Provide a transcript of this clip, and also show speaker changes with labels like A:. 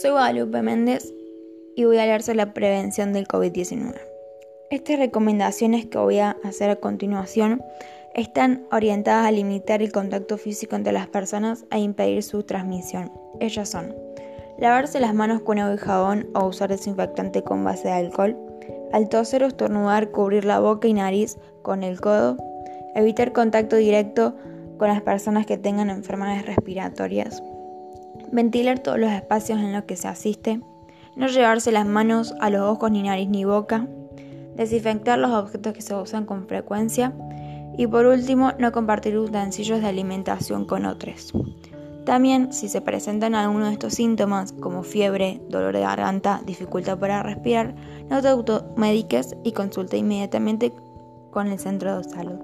A: Soy Guadalupe Méndez y voy a hablar sobre la prevención del COVID-19. Estas recomendaciones que voy a hacer a continuación están orientadas a limitar el contacto físico entre las personas e impedir su transmisión. Ellas son lavarse las manos con agua y jabón o usar desinfectante con base de alcohol, al toser o estornudar cubrir la boca y nariz con el codo, evitar contacto directo con las personas que tengan enfermedades respiratorias, ventilar todos los espacios en los que se asiste, no llevarse las manos a los ojos ni nariz ni boca, desinfectar los objetos que se usan con frecuencia y por último no compartir utensilios de alimentación con otros. También si se presentan algunos de estos síntomas como fiebre, dolor de garganta, dificultad para respirar, no te automediques y consulta inmediatamente con el centro de salud.